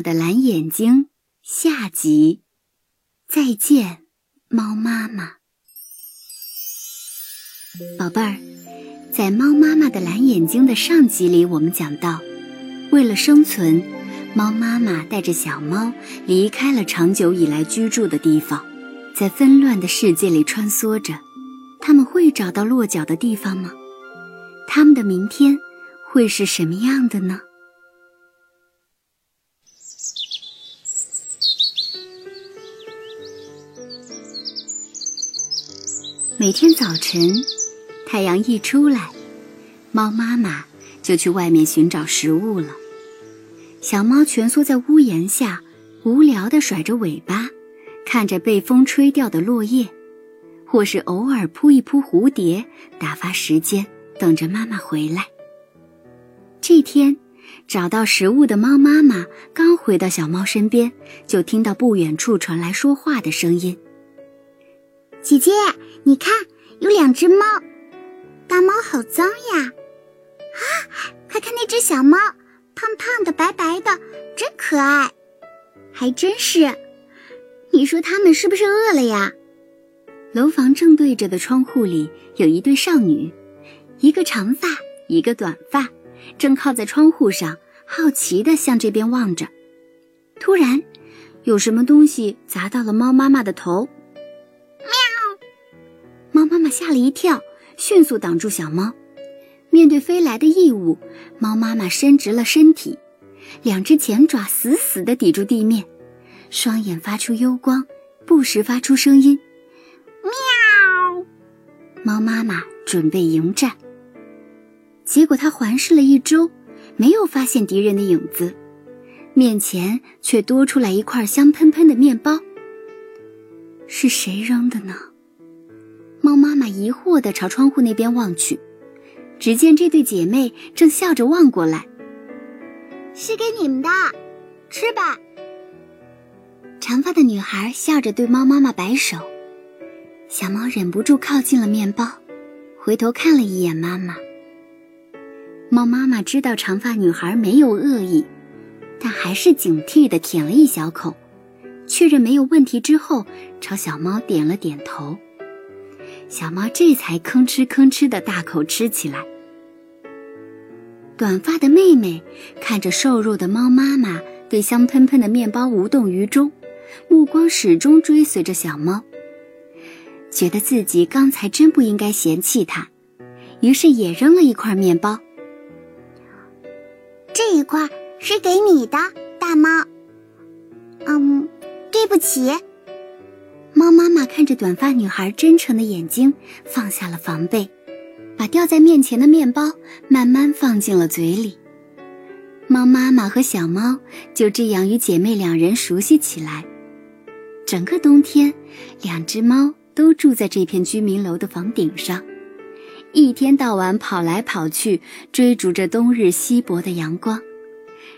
妈的蓝眼睛下集。再见，猫妈妈。宝贝儿，在猫妈妈的蓝眼睛的上集里，我们讲到，为了生存，猫妈妈带着小猫离开了长久以来居住的地方，在纷乱的世界里穿梭着。他们会找到落脚的地方吗？他们的明天会是什么样的呢？每天早晨，太阳一出来，猫妈妈就去外面寻找食物了。小猫蜷缩在屋檐下，无聊地甩着尾巴，看着被风吹掉的落叶，或是偶尔扑一扑蝴蝶，打发时间，等着妈妈回来。这天，找到食物的猫妈妈刚回到小猫身边，就听到不远处传来说话的声音：“姐姐。”你看，有两只猫，大猫好脏呀！啊，快看那只小猫，胖胖的、白白的，真可爱。还真是，你说它们是不是饿了呀？楼房正对着的窗户里有一对少女，一个长发，一个短发，正靠在窗户上，好奇地向这边望着。突然，有什么东西砸到了猫妈妈的头。妈妈吓了一跳，迅速挡住小猫。面对飞来的异物，猫妈妈伸直了身体，两只前爪死死地抵住地面，双眼发出幽光，不时发出声音：“喵。”猫妈妈准备迎战。结果它环视了一周，没有发现敌人的影子，面前却多出来一块香喷喷的面包。是谁扔的呢？猫妈妈疑惑地朝窗户那边望去，只见这对姐妹正笑着望过来。是给你们的，吃吧。长发的女孩笑着对猫妈妈摆手，小猫忍不住靠近了面包，回头看了一眼妈妈。猫妈妈知道长发女孩没有恶意，但还是警惕地舔了一小口，确认没有问题之后，朝小猫点了点头。小猫这才吭哧吭哧的大口吃起来。短发的妹妹看着瘦弱的猫妈妈对香喷喷的面包无动于衷，目光始终追随着小猫，觉得自己刚才真不应该嫌弃它，于是也扔了一块面包。这一块是给你的，大猫。嗯，对不起。猫妈妈看着短发女孩真诚的眼睛，放下了防备，把掉在面前的面包慢慢放进了嘴里。猫妈妈和小猫就这样与姐妹两人熟悉起来。整个冬天，两只猫都住在这片居民楼的房顶上，一天到晚跑来跑去，追逐着冬日稀薄的阳光，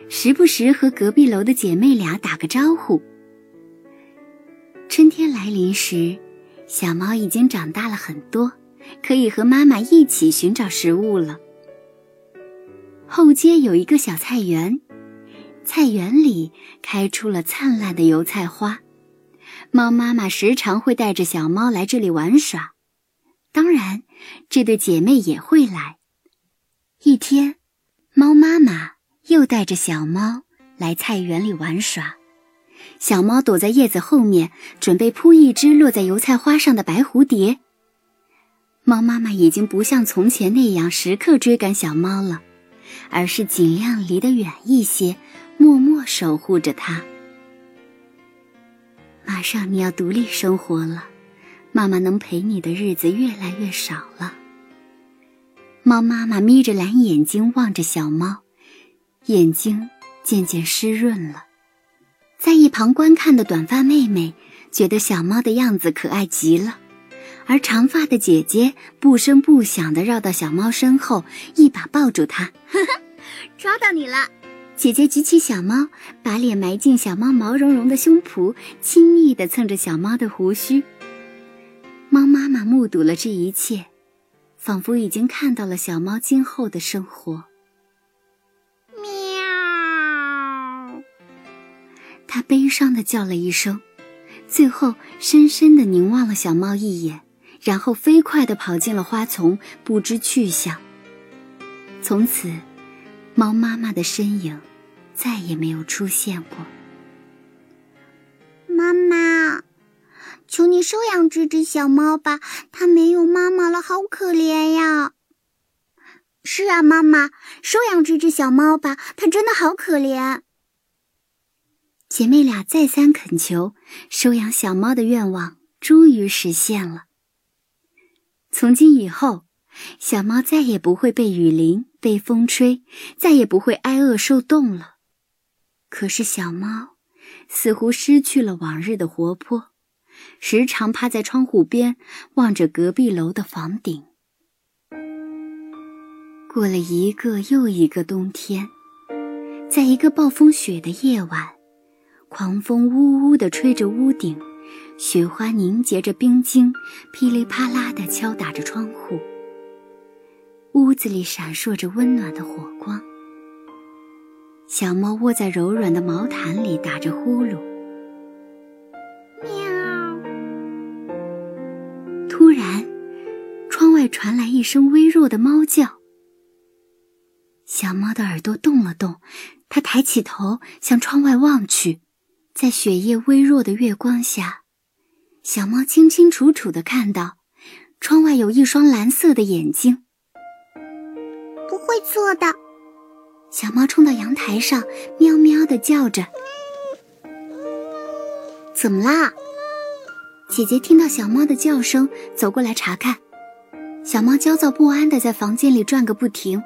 时不时和隔壁楼的姐妹俩打个招呼。春天来临时，小猫已经长大了很多，可以和妈妈一起寻找食物了。后街有一个小菜园，菜园里开出了灿烂的油菜花。猫妈妈时常会带着小猫来这里玩耍，当然，这对姐妹也会来。一天，猫妈妈又带着小猫来菜园里玩耍。小猫躲在叶子后面，准备扑一只落在油菜花上的白蝴蝶。猫妈妈已经不像从前那样时刻追赶小猫了，而是尽量离得远一些，默默守护着它。马上你要独立生活了，妈妈能陪你的日子越来越少了。猫妈妈眯着蓝眼睛望着小猫，眼睛渐渐湿润了。在一旁观看的短发妹妹觉得小猫的样子可爱极了，而长发的姐姐不声不响地绕到小猫身后，一把抱住它。抓到你了！姐姐举起小猫，把脸埋进小猫毛茸茸的胸脯，亲昵地蹭着小猫的胡须。猫妈妈目睹了这一切，仿佛已经看到了小猫今后的生活。它悲伤的叫了一声，最后深深的凝望了小猫一眼，然后飞快的跑进了花丛，不知去向。从此，猫妈妈的身影再也没有出现过。妈妈，求你收养这只小猫吧，它没有妈妈了，好可怜呀！是啊，妈妈，收养这只小猫吧，它真的好可怜。姐妹俩再三恳求，收养小猫的愿望终于实现了。从今以后，小猫再也不会被雨淋、被风吹，再也不会挨饿受冻了。可是，小猫似乎失去了往日的活泼，时常趴在窗户边望着隔壁楼的房顶。过了一个又一个冬天，在一个暴风雪的夜晚，狂风呜呜地吹着屋顶，雪花凝结着冰晶，噼里啪啦地敲打着窗户。屋子里闪烁着温暖的火光，小猫窝在柔软的毛毯里打着呼噜。喵！突然，窗外传来一声微弱的猫叫。小猫的耳朵动了动，它抬起头向窗外望去，在雪夜微弱的月光下，小猫清清楚楚的看到，窗外有一双蓝色的眼睛。不会错的，小猫冲到阳台上，喵喵的叫着。怎么啦？姐姐听到小猫的叫声，走过来查看。小猫焦躁不安的在房间里转个不停。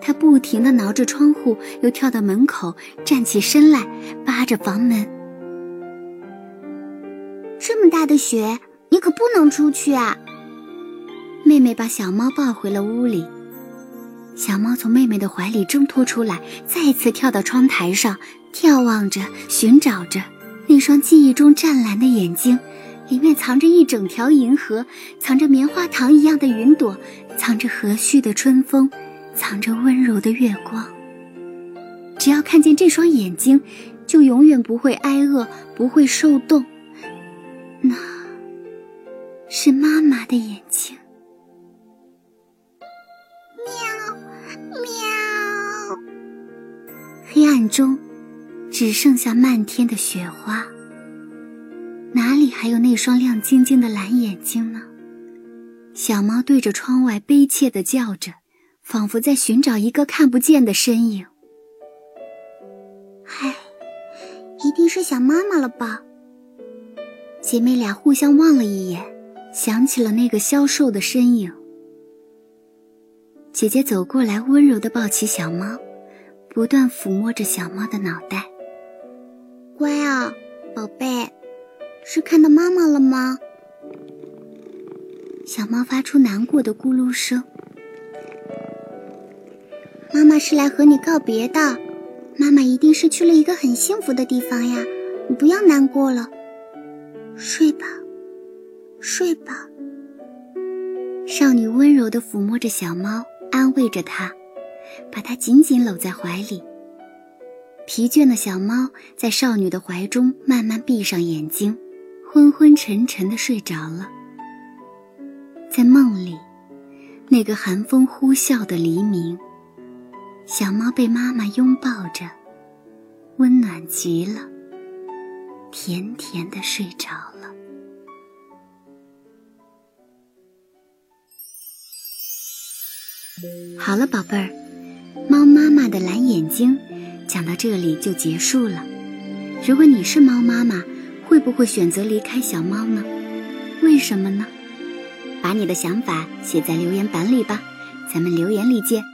它不停的挠着窗户，又跳到门口，站起身来，扒着房门。这么大的雪，你可不能出去啊！妹妹把小猫抱回了屋里。小猫从妹妹的怀里挣脱出来，再次跳到窗台上，眺望着，寻找着那双记忆中湛蓝的眼睛，里面藏着一整条银河，藏着棉花糖一样的云朵，藏着和煦的春风。藏着温柔的月光。只要看见这双眼睛，就永远不会挨饿，不会受冻。那是妈妈的眼睛。喵喵。黑暗中，只剩下漫天的雪花。哪里还有那双亮晶晶的蓝眼睛呢？小猫对着窗外悲切的叫着。仿佛在寻找一个看不见的身影。唉，一定是想妈妈了吧？姐妹俩互相望了一眼，想起了那个消瘦的身影。姐姐走过来，温柔的抱起小猫，不断抚摸着小猫的脑袋。乖啊，宝贝，是看到妈妈了吗？小猫发出难过的咕噜声。妈妈是来和你告别的，妈妈一定是去了一个很幸福的地方呀，你不要难过了，睡吧，睡吧。少女温柔地抚摸着小猫，安慰着它，把它紧紧搂在怀里。疲倦的小猫在少女的怀中慢慢闭上眼睛，昏昏沉沉地睡着了。在梦里，那个寒风呼啸的黎明。小猫被妈妈拥抱着，温暖极了，甜甜的睡着了。好了，宝贝儿，猫妈妈的蓝眼睛讲到这里就结束了。如果你是猫妈妈，会不会选择离开小猫呢？为什么呢？把你的想法写在留言板里吧，咱们留言里见。